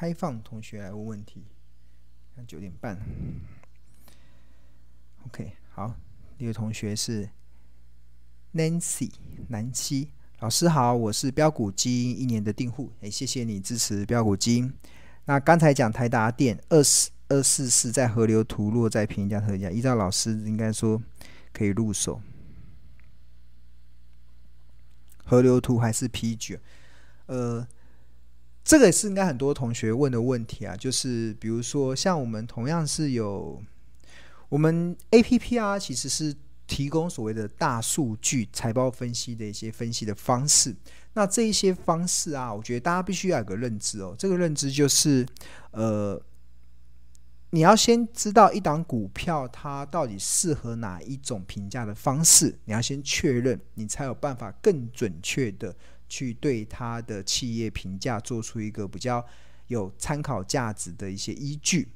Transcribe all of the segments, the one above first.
开放同学来问问题。看九点半，OK，好，第一个同学是 Nancy 南七老师好，我是标股基金一年的订户，哎，谢谢你支持标股基金。那刚才讲台达电二四二四四在河流图落在平价特价，依照老师应该说可以入手。河流图还是 PG？呃，这个也是应该很多同学问的问题啊，就是比如说像我们同样是有我们 APP 啊，其实是提供所谓的大数据财报分析的一些分析的方式。那这一些方式啊，我觉得大家必须要有个认知哦，这个认知就是呃。你要先知道一档股票它到底适合哪一种评价的方式，你要先确认，你才有办法更准确的去对它的企业评价做出一个比较有参考价值的一些依据。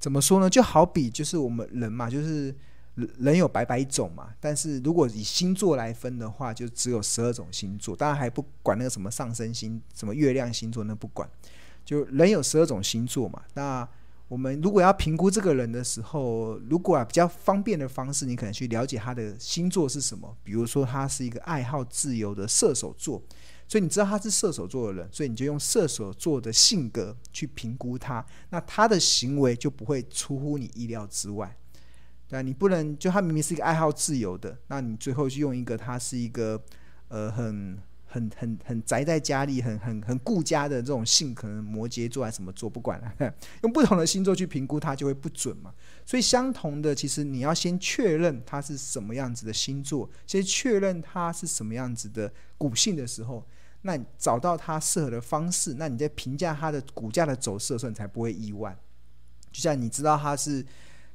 怎么说呢？就好比就是我们人嘛，就是人有百百种嘛，但是如果以星座来分的话，就只有十二种星座，当然还不管那个什么上升星、什么月亮星座，那不管，就人有十二种星座嘛，那。我们如果要评估这个人的时候，如果啊比较方便的方式，你可能去了解他的星座是什么。比如说，他是一个爱好自由的射手座，所以你知道他是射手座的人，所以你就用射手座的性格去评估他，那他的行为就不会出乎你意料之外。对啊，你不能就他明明是一个爱好自由的，那你最后就用一个他是一个呃很。很很很宅在家里，很很很顾家的这种性，可能摩羯座还是什么座，不管了。用不同的星座去评估它，就会不准嘛。所以相同的，其实你要先确认它是什么样子的星座，先确认它是什么样子的股性的时候，那找到它适合的方式，那你在评价它的股价的走势的时候，你才不会意外。就像你知道它是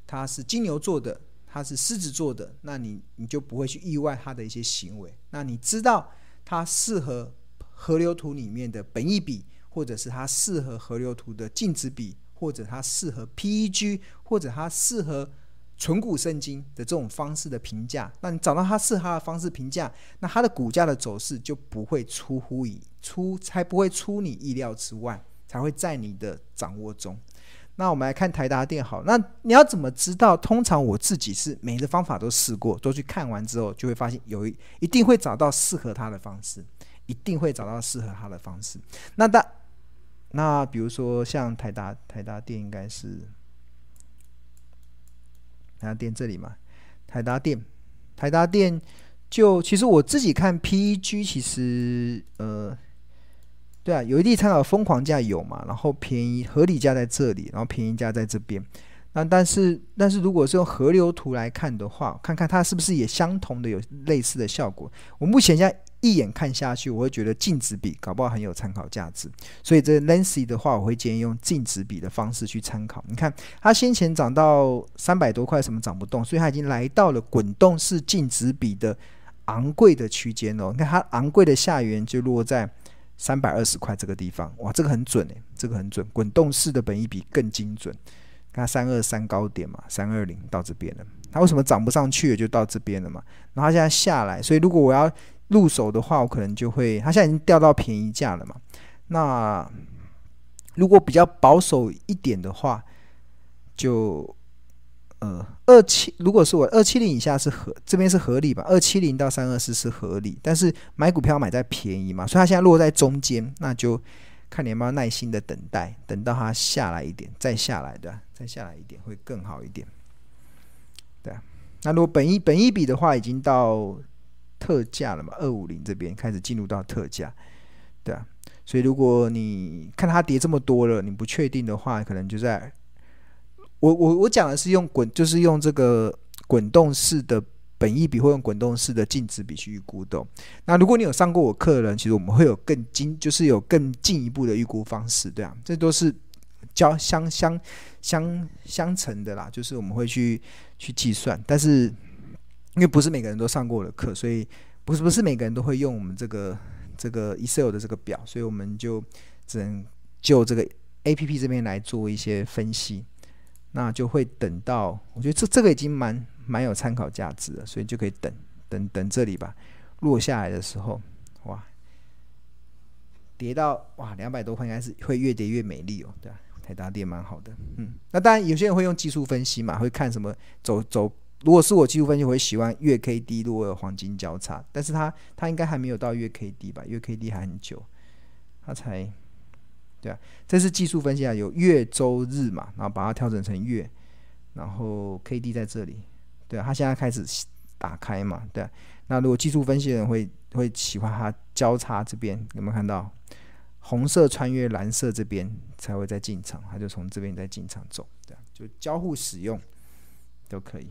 它是金牛座的，它是狮子座的，那你你就不会去意外它的一些行为。那你知道。它适合河流图里面的本益比，或者是它适合河流图的净值比，或者它适合 PEG，或者它适合存股圣经的这种方式的评价。那你找到它适合的方式评价，那它的股价的走势就不会出乎意出，才不会出你意料之外，才会在你的掌握中。那我们来看台达电好，那你要怎么知道？通常我自己是每个方法都试过，都去看完之后，就会发现有一一定会找到适合他的方式，一定会找到适合他的方式。那大那比如说像台达台达电应该是台达电这里嘛，台达电台达电就其实我自己看 PEG 其实呃。对啊，有一地参考疯狂价有嘛，然后便宜合理价在这里，然后便宜价在这边。那但是但是如果是用河流图来看的话，看看它是不是也相同的有类似的效果。我目前现在一眼看下去，我会觉得净值比搞不好很有参考价值。所以这 Nancy 的话，我会建议用净值比的方式去参考。你看它先前涨到三百多块，什么涨不动，所以它已经来到了滚动式净值比的昂贵的区间了。你看它昂贵的下缘就落在。三百二十块这个地方，哇，这个很准诶，这个很准，滚动式的本益比更精准。看三二三高点嘛，三二零到这边了，它为什么涨不上去？就到这边了嘛。然后它现在下来，所以如果我要入手的话，我可能就会，它现在已经掉到便宜价了嘛。那如果比较保守一点的话，就。呃，二七如果是我二七零以下是合，这边是合理吧？二七零到三二四是合理，但是买股票买在便宜嘛，所以它现在落在中间，那就看你有没有耐心的等待，等到它下来一点，再下来的，再下来一点会更好一点。对，那如果本一本一比的话，已经到特价了嘛？二五零这边开始进入到特价，对啊，所以如果你看它跌这么多了，你不确定的话，可能就在。我我我讲的是用滚，就是用这个滚动式的本意比，或用滚动式的净值比去预估的。那如果你有上过我课的人，其实我们会有更精，就是有更进一步的预估方式，对啊，这都是交相相相相乘的啦，就是我们会去去计算。但是因为不是每个人都上过我的课，所以不是不是每个人都会用我们这个这个 Excel 的这个表，所以我们就只能就这个 APP 这边来做一些分析。那就会等到，我觉得这这个已经蛮蛮有参考价值了，所以就可以等等等这里吧，落下来的时候，哇，跌到哇两百多块，应该是会越跌越美丽哦，对啊，台达跌蛮好的，嗯，那当然有些人会用技术分析嘛，会看什么走走。如果是我技术分析，我会喜欢月 K D，如果有黄金交叉，但是它它应该还没有到月 K D 吧？月 K D 还很久，它才对啊。这是技术分析啊，有月、周、日嘛，然后把它调整成月，然后 K D 在这里，对啊，它现在开始打开嘛，对。那如果技术分析的人会会喜欢它交叉这边，有没有看到红色穿越蓝色这边才会再进场？它就从这边再进场走，对，就交互使用都可以。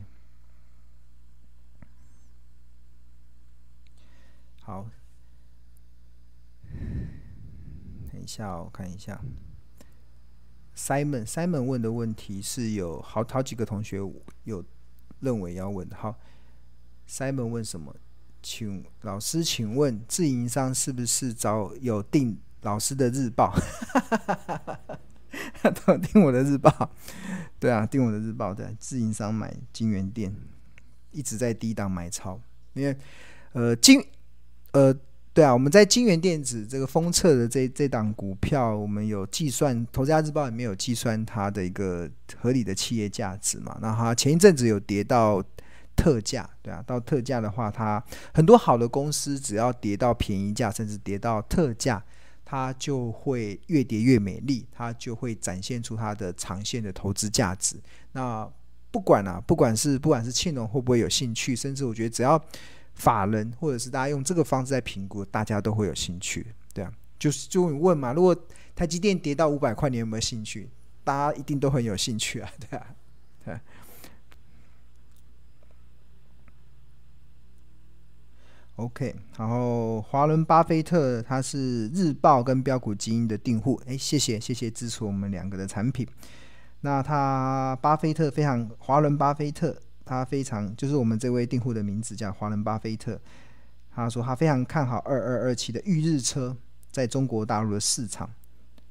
好，等一下，我看一下。Simon Simon 问的问题是有好好几个同学有认为要问。好，Simon 问什么？请老师，请问自营商是不是找有订老师的日报？都有订我的日报？对啊，订我的日报。对，自营商买金元店一直在低档买超，因为呃金。呃，对啊，我们在金元电子这个封测的这这档股票，我们有计算，投资家日报里面有计算它的一个合理的企业价值嘛？那它前一阵子有跌到特价，对啊，到特价的话，它很多好的公司只要跌到便宜价，甚至跌到特价，它就会越跌越美丽，它就会展现出它的长线的投资价值。那不管啊，不管是不管是庆隆会不会有兴趣，甚至我觉得只要。法人或者是大家用这个方式在评估，大家都会有兴趣，对啊，就是就问嘛，如果台积电跌到五百块，你有没有兴趣？大家一定都很有兴趣啊，对啊，对。OK，然后华伦巴菲特他是日报跟标股基因的订户，哎，谢谢谢谢支持我们两个的产品。那他巴菲特非常华伦巴菲特。他非常就是我们这位订户的名字叫华伦巴菲特，他说他非常看好二二二七的裕日车在中国大陆的市场，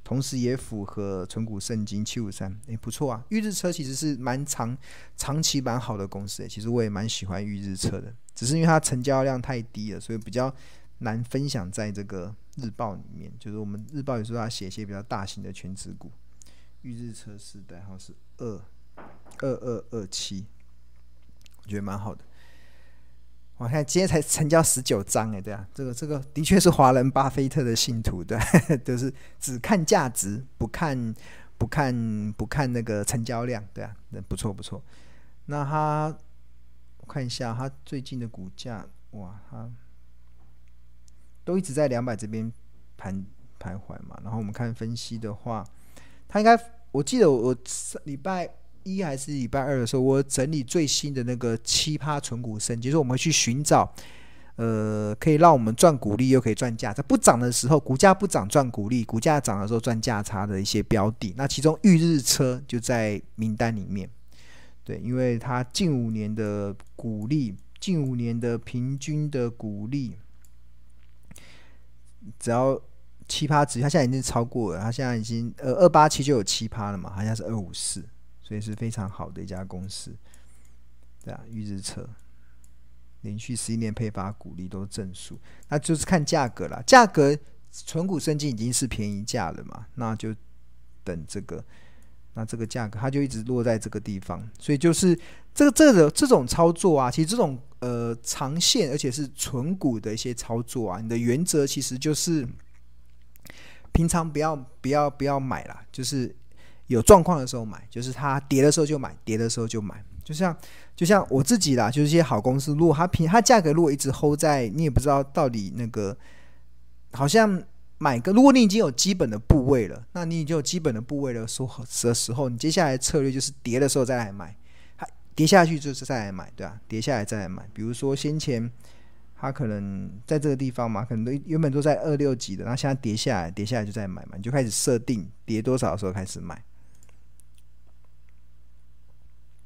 同时也符合存股圣经七五三，诶，不错啊！裕日车其实是蛮长长期蛮好的公司诶，其实我也蛮喜欢裕日车的，只是因为它成交量太低了，所以比较难分享在这个日报里面。就是我们日报有时候要写一些比较大型的全职股，裕日车是代号是二二二二七。我觉得蛮好的，我看今天才成交十九张哎，对啊，这个这个的确是华人巴菲特的信徒，对，就是只看价值，不看不看不看那个成交量，对啊，不错不错。那他我看一下他最近的股价，哇，他都一直在两百这边盘徘徊嘛。然后我们看分析的话，他应该我记得我上礼拜。一还是礼拜二的时候，我整理最新的那个奇葩存股生，就是我们去寻找，呃，可以让我们赚股利又可以赚价差，不涨的时候股价不涨赚股利，股价涨的时候赚价差的一些标的。那其中预日车就在名单里面，对，因为它近五年的股利，近五年的平均的股利，只要奇葩值，它现在已经超过了，它现在已经呃二八七就有奇葩了嘛，好像是二五四。所以是非常好的一家公司，对啊，预制车连续十一年配发股利都是正数，那就是看价格了。价格存股生金已经是便宜价了嘛，那就等这个，那这个价格它就一直落在这个地方。所以就是这个这个这种操作啊，其实这种呃长线而且是存股的一些操作啊，你的原则其实就是平常不要不要不要买啦，就是。有状况的时候买，就是它跌的时候就买，跌的时候就买。就像就像我自己啦，就是一些好公司，如果它平它价格如果一直 hold 在，你也不知道到底那个好像买个，如果你已经有基本的部位了，那你已经有基本的部位的时候的时候，你接下来策略就是跌的时候再来买，它跌下去就是再来买，对吧？跌下来再来买。比如说先前它可能在这个地方嘛，可能都原本都在二六级的，然后现在跌下来，跌下来就再买嘛，你就开始设定跌多少的时候开始买。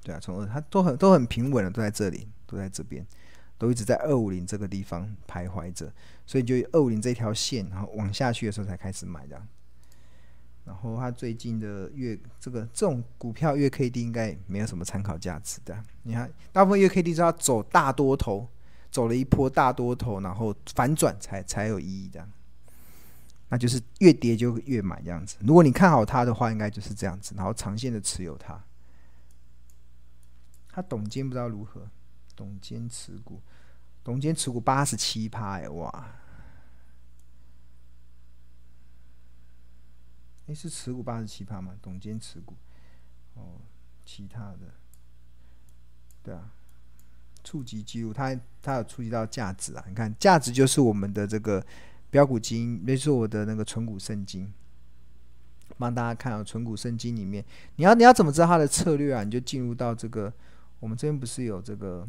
对啊，从二它都很都很平稳的，都在这里，都在这边，都一直在二五零这个地方徘徊着，所以就二五零这条线，然后往下去的时候才开始买这样。然后它最近的月这个这种股票月 K D 应该没有什么参考价值的。你看，大部分月 K D 是要走大多头，走了一波大多头，然后反转才才有意义的。那就是越跌就越买这样子。如果你看好它的话，应该就是这样子，然后长线的持有它。他董监不知道如何，董监持股，董监持股八十七趴哎哇！诶，是持股八十七趴吗？董监持股哦，其他的，对啊，触及记录，它它有触及到价值啊！你看价值就是我们的这个标股金，那是我的那个存股圣经，帮大家看啊，存股圣经里面，你要你要怎么知道它的策略啊？你就进入到这个。我们这边不是有这个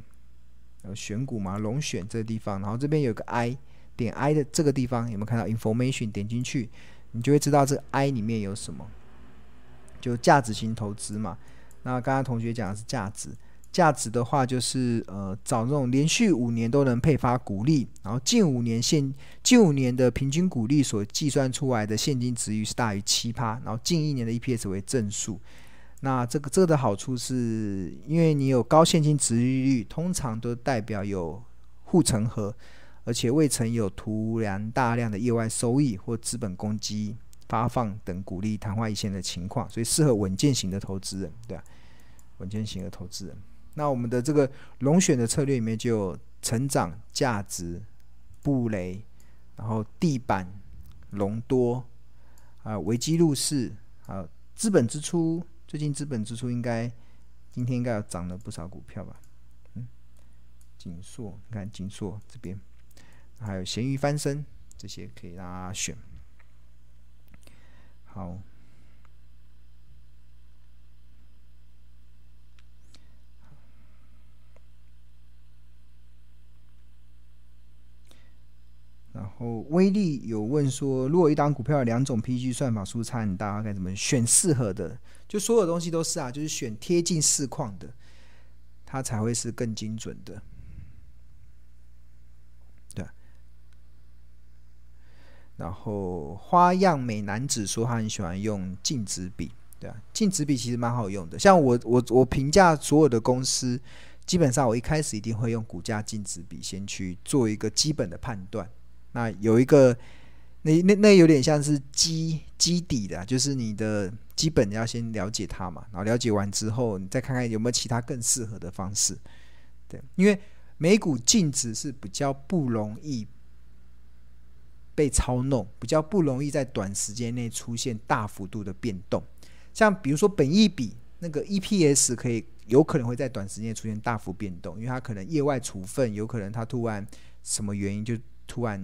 呃选股吗？龙选这个地方，然后这边有个 I 点 I 的这个地方，有没有看到 Information？点进去，你就会知道这个 I 里面有什么，就价值型投资嘛。那刚刚同学讲的是价值，价值的话就是呃找那种连续五年都能配发股利，然后近五年现近五年的平均股利所计算出来的现金殖利率是大于七趴，然后近一年的 EPS 为正数。那这个这个的好处是，因为你有高现金值利率，通常都代表有护城河，而且未曾有突然大量的意外收益或资本公积发放等鼓励昙花一现的情况，所以适合稳健型的投资人，对吧？稳健型的投资人。那我们的这个龙选的策略里面就有成长、价值、布雷，然后地板、隆多啊、危机入市啊、资本支出。最近资本支出应该今天应该要涨了不少股票吧？嗯，锦硕，你看锦硕这边，还有咸鱼翻身，这些可以让大家选。好，然后威力有问说，如果一档股票有两种 PG 算法，输差很大，该怎么选适合的？就所有东西都是啊，就是选贴近市况的，它才会是更精准的。对。然后花样美男子说他很喜欢用净值比，对啊，净值比其实蛮好用的。像我我我评价所有的公司，基本上我一开始一定会用股价净值比先去做一个基本的判断。那有一个。那那那有点像是基基底的，就是你的基本要先了解它嘛，然后了解完之后，你再看看有没有其他更适合的方式。对，因为美股净值是比较不容易被操弄，比较不容易在短时间内出现大幅度的变动。像比如说本益比那个 EPS 可以有可能会在短时间内出现大幅变动，因为它可能业外处分，有可能它突然什么原因就突然。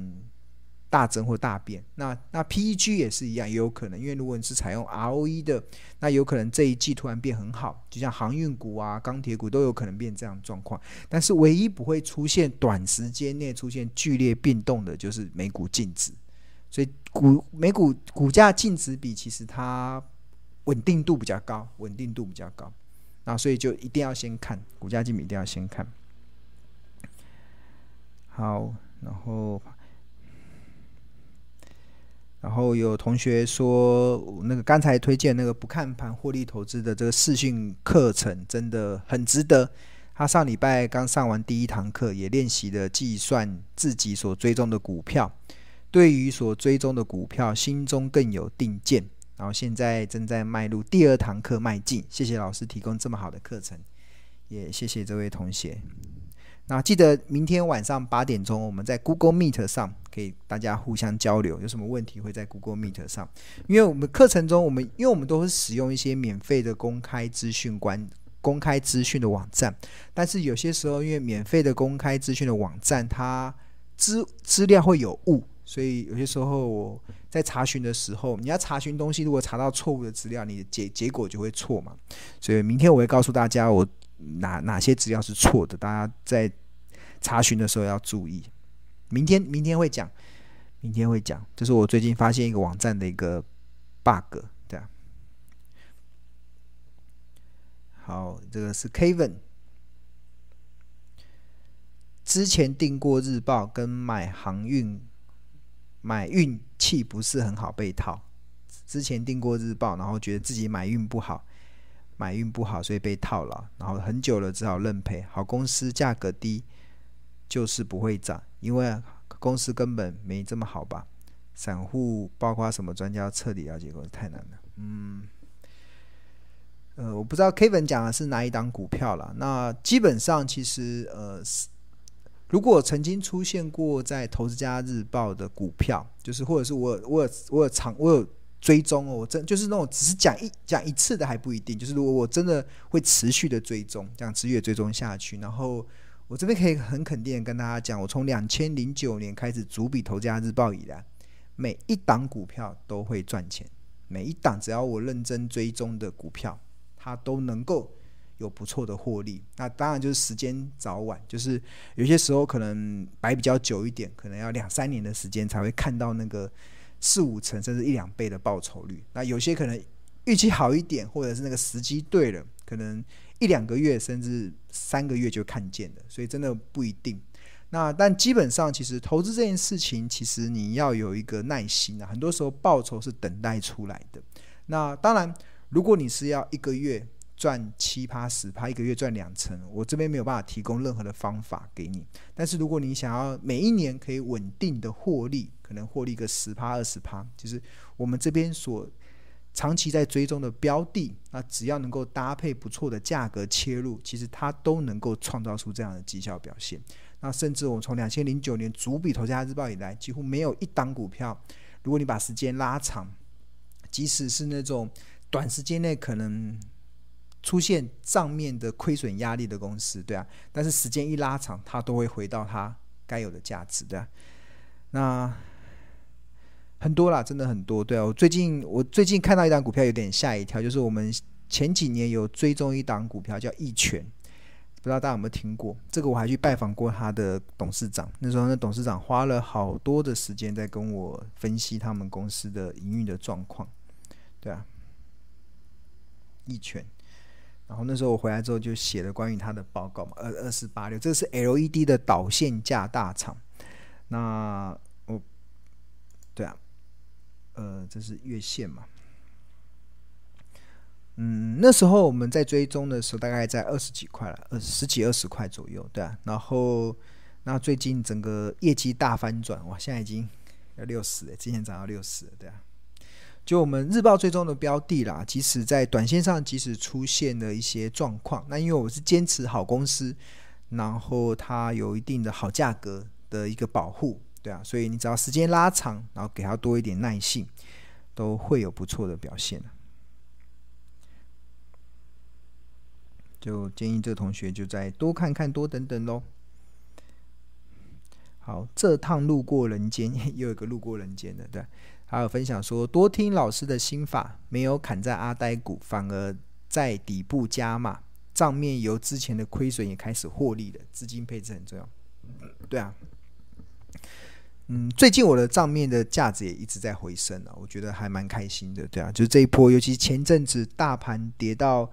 大增或大变，那那 PEG 也是一样，也有可能，因为如果你是采用 ROE 的，那有可能这一季突然变很好，就像航运股啊、钢铁股都有可能变这样状况。但是唯一不会出现短时间内出现剧烈变动的，就是美股净值。所以股美股股价净值比其实它稳定度比较高，稳定度比较高。那所以就一定要先看股价净比，一定要先看。好，然后。然后有同学说，那个刚才推荐那个不看盘获利投资的这个视讯课程真的很值得。他上礼拜刚上完第一堂课，也练习了计算自己所追踪的股票，对于所追踪的股票心中更有定见。然后现在正在迈入第二堂课迈进。谢谢老师提供这么好的课程，也谢谢这位同学。那记得明天晚上八点钟，我们在 Google Meet 上可以大家互相交流，有什么问题会在 Google Meet 上。因为我们课程中，我们因为我们都是使用一些免费的公开资讯关公开资讯的网站，但是有些时候因为免费的公开资讯的网站，它资资料会有误，所以有些时候我在查询的时候，你要查询东西，如果查到错误的资料，你的结结果就会错嘛。所以明天我会告诉大家我。哪哪些资料是错的？大家在查询的时候要注意。明天明天会讲，明天会讲。这是我最近发现一个网站的一个 bug，对啊。好，这个是 Kevin。之前订过日报，跟买航运买运气不是很好被套。之前订过日报，然后觉得自己买运不好。买运不好，所以被套了，然后很久了，只好认赔。好公司价格低，就是不会涨，因为公司根本没这么好吧？散户包括什么专家彻底了解过，太难了。嗯，呃，我不知道 Kevin 讲的是哪一档股票了。那基本上其实呃，如果曾经出现过在《投资家日报》的股票，就是或者是我我我有长我有追踪哦，我真就是那种只是讲一讲一次的还不一定，就是如果我真的会持续的追踪，这样持续的追踪下去，然后我这边可以很肯定的跟大家讲，我从两千零九年开始逐笔《投资家日报》以来。每一档股票都会赚钱，每一档只要我认真追踪的股票，它都能够有不错的获利。那当然就是时间早晚，就是有些时候可能摆比较久一点，可能要两三年的时间才会看到那个四五成甚至一两倍的报酬率。那有些可能运气好一点，或者是那个时机对了，可能一两个月甚至三个月就看见了。所以真的不一定。那但基本上，其实投资这件事情，其实你要有一个耐心啊。很多时候报酬是等待出来的。那当然，如果你是要一个月赚七趴十趴，一个月赚两成，我这边没有办法提供任何的方法给你。但是如果你想要每一年可以稳定的获利，可能获利个十趴二十趴，就是我们这边所长期在追踪的标的，那只要能够搭配不错的价格切入，其实它都能够创造出这样的绩效表现。那甚至我从两千零九年主笔《投资家日报》以来，几乎没有一档股票，如果你把时间拉长，即使是那种短时间内可能出现账面的亏损压力的公司，对啊，但是时间一拉长，它都会回到它该有的价值，对啊。那很多啦，真的很多，对啊。我最近我最近看到一档股票有点吓一跳，就是我们前几年有追踪一档股票叫益全。不知道大家有没有听过这个？我还去拜访过他的董事长。那时候，那董事长花了好多的时间在跟我分析他们公司的营运的状况。对啊，益全。然后那时候我回来之后就写了关于他的报告嘛，二二四八六，这是 LED 的导线架大厂。那我，对啊，呃，这是月线嘛。嗯，那时候我们在追踪的时候，大概在二十几块了，二十几二十块左右，对啊。然后，那最近整个业绩大翻转，哇，现在已经要六十了，之前涨到六十了，对啊。就我们日报最终的标的啦，即使在短线上，即使出现了一些状况，那因为我是坚持好公司，然后它有一定的好价格的一个保护，对啊，所以你只要时间拉长，然后给它多一点耐性，都会有不错的表现。就建议这同学就再多看看，多等等喽。好，这趟路过人间，又有一个路过人间的，对。还有分享说，多听老师的心法，没有砍在阿呆股，反而在底部加码，账面由之前的亏损也开始获利了，资金配置很重要。对啊，嗯，最近我的账面的价值也一直在回升啊，我觉得还蛮开心的，对啊，就是这一波，尤其前阵子大盘跌到。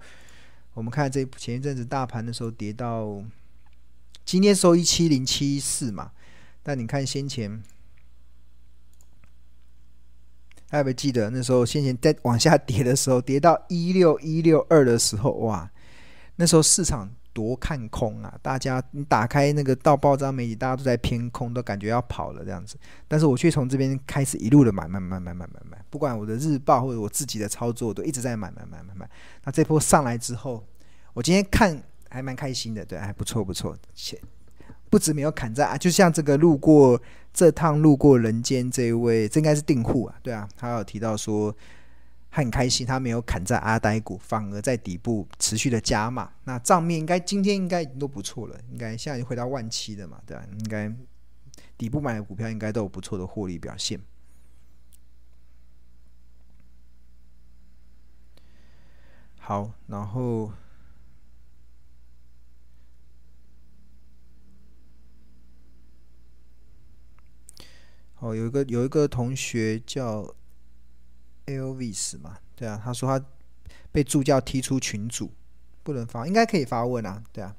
我们看这前一阵子大盘的时候跌到，今天收一七零七四嘛，但你看先前，还有没有记得那时候先前在往下跌的时候，跌到一六一六二的时候，哇，那时候市场多看空啊！大家你打开那个到报章媒体，大家都在偏空，都感觉要跑了这样子。但是我却从这边开始一路的买买买买买买买。不管我的日报或者我自己的操作，都一直在买买买买买。那这波上来之后，我今天看还蛮开心的，对，还不错不错。且不止没有砍在，就像这个路过这趟路过人间这一位，这应该是订户啊，对啊，他有提到说很开心，他没有砍在阿呆股，反而在底部持续的加码。那账面应该今天应该已经都不错了，应该现在已经回到万七了嘛，对啊，应该底部买的股票应该都有不错的获利表现。好，然后，哦，有一个有一个同学叫 Elvis 嘛，对啊，他说他被助教踢出群组，不能发，应该可以发问啊，对啊，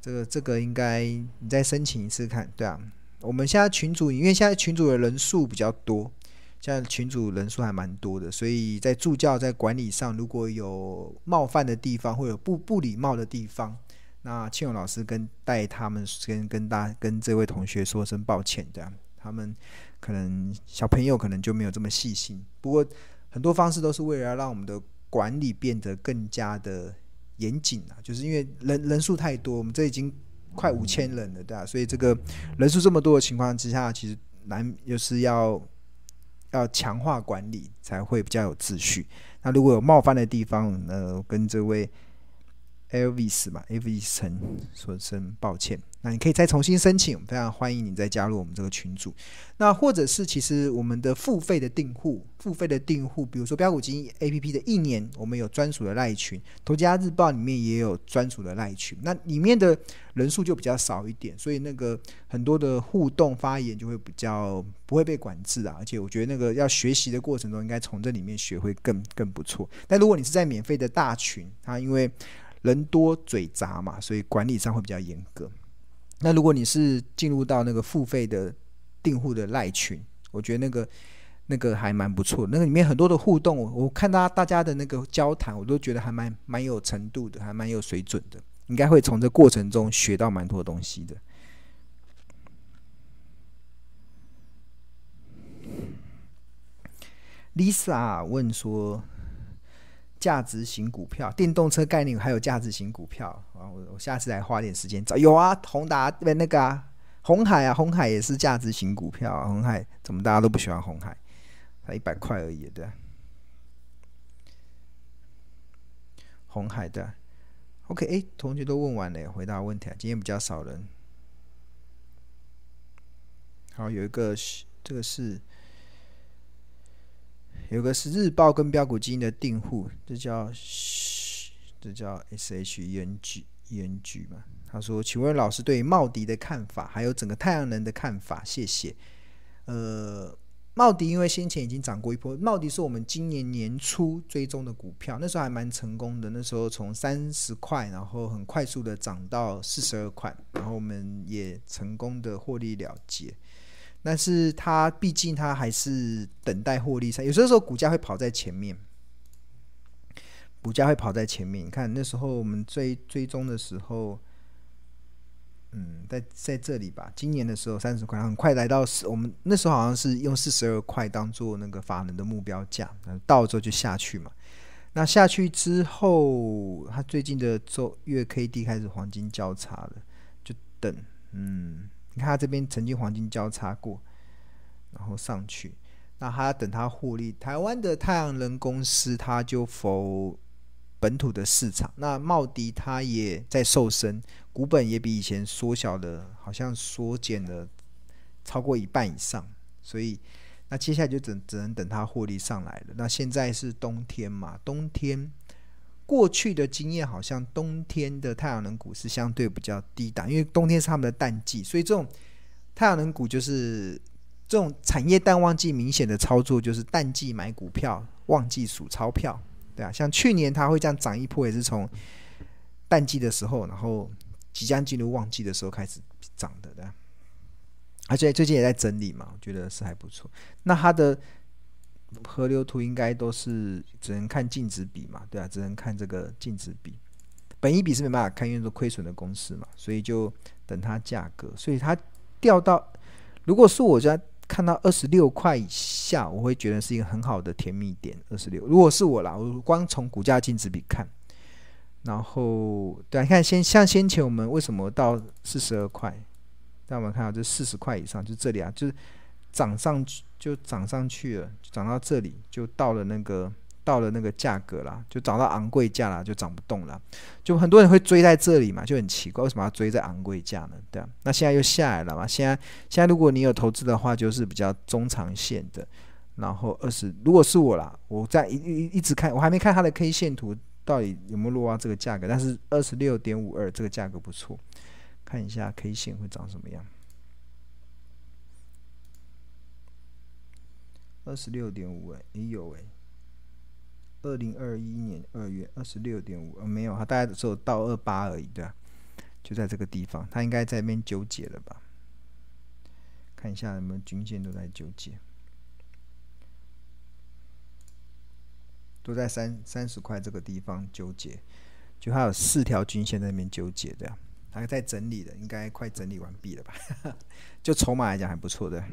这个这个应该你再申请一次看，对啊，我们现在群组，因为现在群组的人数比较多。现在群组人数还蛮多的，所以在助教在管理上，如果有冒犯的地方或有不不礼貌的地方，那庆勇老师跟带他们跟跟大跟这位同学说声抱歉，这样他们可能小朋友可能就没有这么细心。不过很多方式都是为了要让我们的管理变得更加的严谨啊，就是因为人人数太多，我们这已经快五千人了，对吧？所以这个人数这么多的情况之下，其实难就是要要强化管理才会比较有秩序。那如果有冒犯的地方，呃，跟这位。Elvis 嘛，Elvis 陈说声抱歉。那你可以再重新申请，非常欢迎你再加入我们这个群组。那或者是其实我们的付费的订户，付费的订户，比如说标股金 APP 的一年，我们有专属的赖群，投家日报里面也有专属的赖群。那里面的人数就比较少一点，所以那个很多的互动发言就会比较不会被管制啊。而且我觉得那个要学习的过程中，应该从这里面学会更更不错。但如果你是在免费的大群，它因为人多嘴杂嘛，所以管理上会比较严格。那如果你是进入到那个付费的订户的赖群，我觉得那个那个还蛮不错。那个里面很多的互动，我看到大家的那个交谈，我都觉得还蛮蛮有程度的，还蛮有水准的。应该会从这过程中学到蛮多东西的。Lisa 问说。价值型股票，电动车概念还有价值型股票啊！我我下次来花点时间找。有啊，宏达对那个啊，鸿海啊，鸿海也是价值型股票啊。鸿海怎么大家都不喜欢鸿海？才一百块而已，对。鸿海的，OK，哎，同学都问完了，回答问题啊。今天比较少人。好，有一个是这个是。有个是日报跟标股基金的订户，这叫这叫 S H E N G E N G 嘛？他说：“请问老师对茂迪的看法，还有整个太阳能的看法，谢谢。”呃，茂迪因为先前已经涨过一波，茂迪是我们今年年初追踪的股票，那时候还蛮成功的。那时候从三十块，然后很快速的涨到四十二块，然后我们也成功的获利了结。但是它毕竟它还是等待获利上，有时候股价会跑在前面，股价会跑在前面。你看那时候我们追追踪的时候，嗯，在在这里吧，今年的时候三十块，很快来到四，我们那时候好像是用四十二块当做那个法人的目标价，到了之后就下去嘛。那下去之后，它最近的周月 K D 开始黄金交叉了，就等，嗯。你看它这边曾经黄金交叉过，然后上去，那还要等它获利。台湾的太阳能公司，它就否本土的市场。那茂迪它也在瘦身，股本也比以前缩小了，好像缩减了超过一半以上。所以，那接下来就只只能等它获利上来了。那现在是冬天嘛，冬天。过去的经验好像冬天的太阳能股是相对比较低档，因为冬天是他们的淡季，所以这种太阳能股就是这种产业淡旺季明显的操作，就是淡季买股票，旺季数钞票，对啊，像去年它会这样涨一波，也是从淡季的时候，然后即将进入旺季的时候开始涨的，对啊，而且最近也在整理嘛，我觉得是还不错。那它的。河流图应该都是只能看净值比嘛，对啊，只能看这个净值比，本益比是没办法看，因为都亏损的公司嘛，所以就等它价格，所以它掉到，如果是我家看到二十六块以下，我会觉得是一个很好的甜蜜点。二十六，如果是我啦，我光从股价净值比看，然后对啊，你看先像先前我们为什么到四十二块，让我们看到这四十块以上，就这里啊，就是。涨上去就涨上去了，涨到这里就到了那个到了那个价格啦，就涨到昂贵价了，就涨不动了。就很多人会追在这里嘛，就很奇怪，为什么要追在昂贵价呢？对啊，那现在又下来了嘛。现在现在如果你有投资的话，就是比较中长线的。然后二十，如果是我啦，我在一一一直看，我还没看它的 K 线图到底有没有落到这个价格，但是二十六点五二这个价格不错，看一下 K 线会长什么样。二十六点五哎，也有哎，二零二一年二月二十六点五，呃，没有，它大概只有到二八而已，对啊，就在这个地方，它应该在那边纠结了吧？看一下有没有均线都在纠结，都在三三十块这个地方纠结，就它有四条均线在那边纠结，对啊，它在整理的，应该快整理完毕了吧？就筹码来讲还不错的。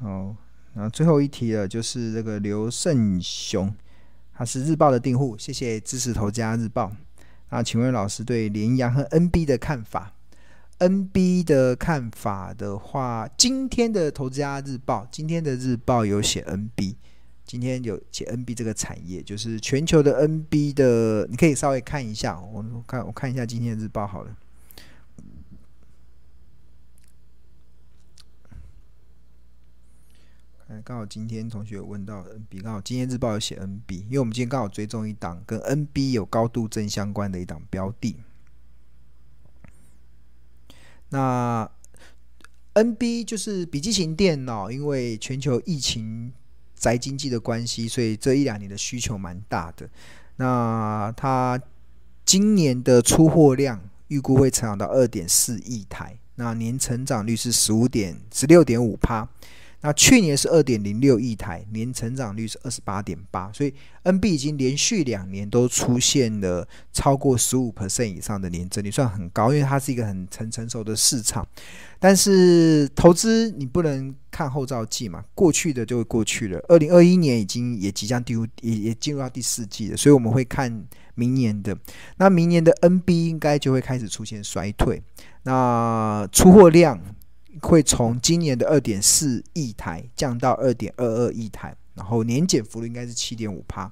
好那最后一题了就是这个刘胜雄他是日报的订户谢谢支持投资家日报。那请问老师对联阳和 nb 的看法？Nb 的看法的话今天的投资家日报今天的日报有写 nb 今天有写 nb 这个产业就是全球的 nb 的你可以稍微看一下我看我看一下今天的日报好了。嗯，刚好今天同学有问到 NB，刚好今天日报有写 NB，因为我们今天刚好追踪一档跟 NB 有高度正相关的一档标的。那 NB 就是笔记型电脑，因为全球疫情宅经济的关系，所以这一两年的需求蛮大的。那它今年的出货量预估会成长到二点四亿台，那年成长率是十五点十六点五趴。那去年是二点零六亿台，年成长率是二十八点八，所以 NB 已经连续两年都出现了超过十五 percent 以上的年增率，算很高，因为它是一个很成成熟的市场。但是投资你不能看后照镜嘛，过去的就会过去了。二零二一年已经也即将进入也也进入到第四季了，所以我们会看明年的。那明年的 NB 应该就会开始出现衰退，那出货量。会从今年的二点四亿台降到二点二二亿台，然后年减幅度应该是七点五趴，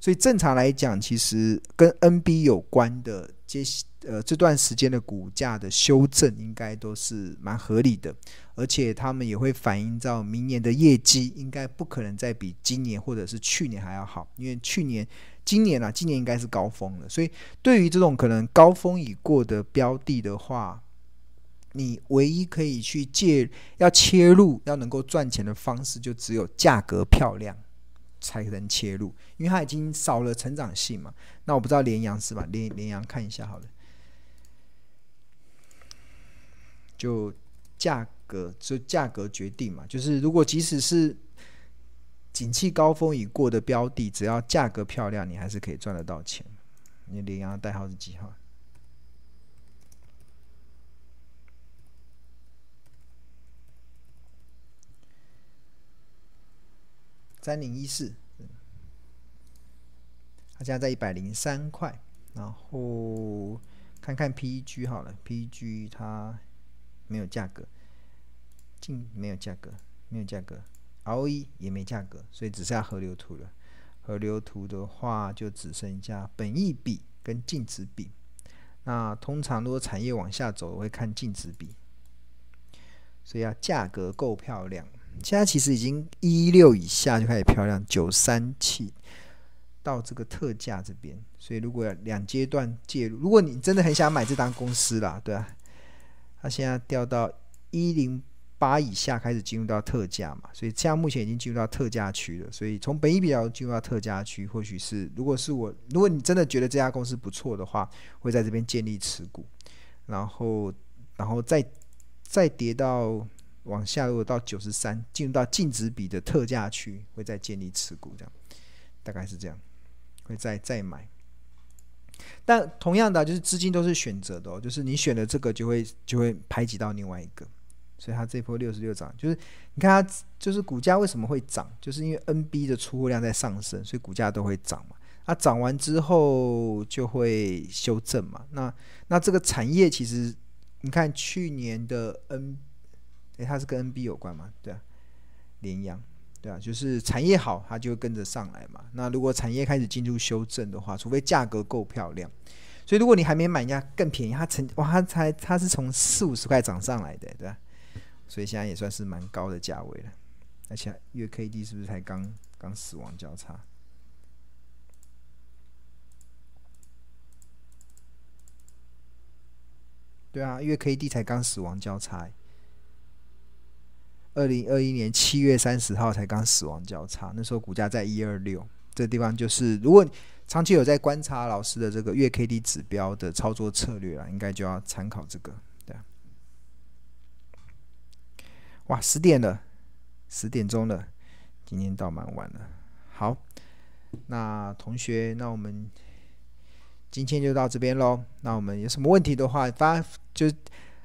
所以正常来讲，其实跟 NB 有关的这呃这段时间的股价的修正，应该都是蛮合理的，而且他们也会反映到明年的业绩，应该不可能再比今年或者是去年还要好，因为去年、今年啊，今年应该是高峰了，所以对于这种可能高峰已过的标的的话。你唯一可以去借要切入要能够赚钱的方式，就只有价格漂亮才能切入，因为它已经少了成长性嘛。那我不知道联阳是吧？联联阳看一下好了，就价格就价格决定嘛。就是如果即使是景气高峰已过的标的，只要价格漂亮，你还是可以赚得到钱。你联阳的代号是几号？三零一四，它现在在一百零三块，然后看看 PEG 好了，PEG 它没有价格，净没有价格，没有价格，ROE 也没价格，所以只剩下河流图了。河流图的话，就只剩下本益比跟净值比。那通常如果产业往下走，我会看净值比，所以要价格够漂亮。现在其实已经一六以下就开始漂亮，九三七到这个特价这边，所以如果两阶段介入，如果你真的很想买这档公司啦，对啊，它现在掉到一零八以下开始进入到特价嘛，所以现在目前已经进入到特价区了，所以从本益比较进入到特价区，或许是如果是我，如果你真的觉得这家公司不错的话，会在这边建立持股，然后然后再再跌到。往下，如果到九十三，进入到净值比的特价区，会再建立持股，这样大概是这样，会再再买。但同样的，就是资金都是选择的哦，就是你选了这个，就会就会排挤到另外一个。所以它这波六十六涨，就是你看它就是股价为什么会涨，就是因为 NB 的出货量在上升，所以股价都会涨嘛。它涨完之后就会修正嘛。那那这个产业其实你看去年的 N。诶，它是跟 NB 有关吗？对啊，联阳，对啊，就是产业好，它就跟着上来嘛。那如果产业开始进入修正的话，除非价格够漂亮，所以如果你还没买，人家更便宜，它成哇，它才它是从四五十块涨上来的，对吧？所以现在也算是蛮高的价位了。而且月 KD 是不是才刚刚死亡交叉？对啊，月 KD 才刚死亡交叉。二零二一年七月三十号才刚死亡交叉，那时候股价在一二六，这地方就是，如果长期有在观察老师的这个月 K D 指标的操作策略啊，应该就要参考这个，对。哇，十点了，十点钟了，今天到蛮晚了。好，那同学，那我们今天就到这边喽。那我们有什么问题的话，发就。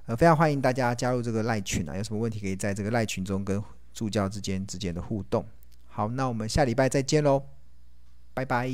呃，非常欢迎大家加入这个赖群啊。有什么问题可以在这个赖群中跟助教之间之间的互动。好，那我们下礼拜再见喽，拜拜。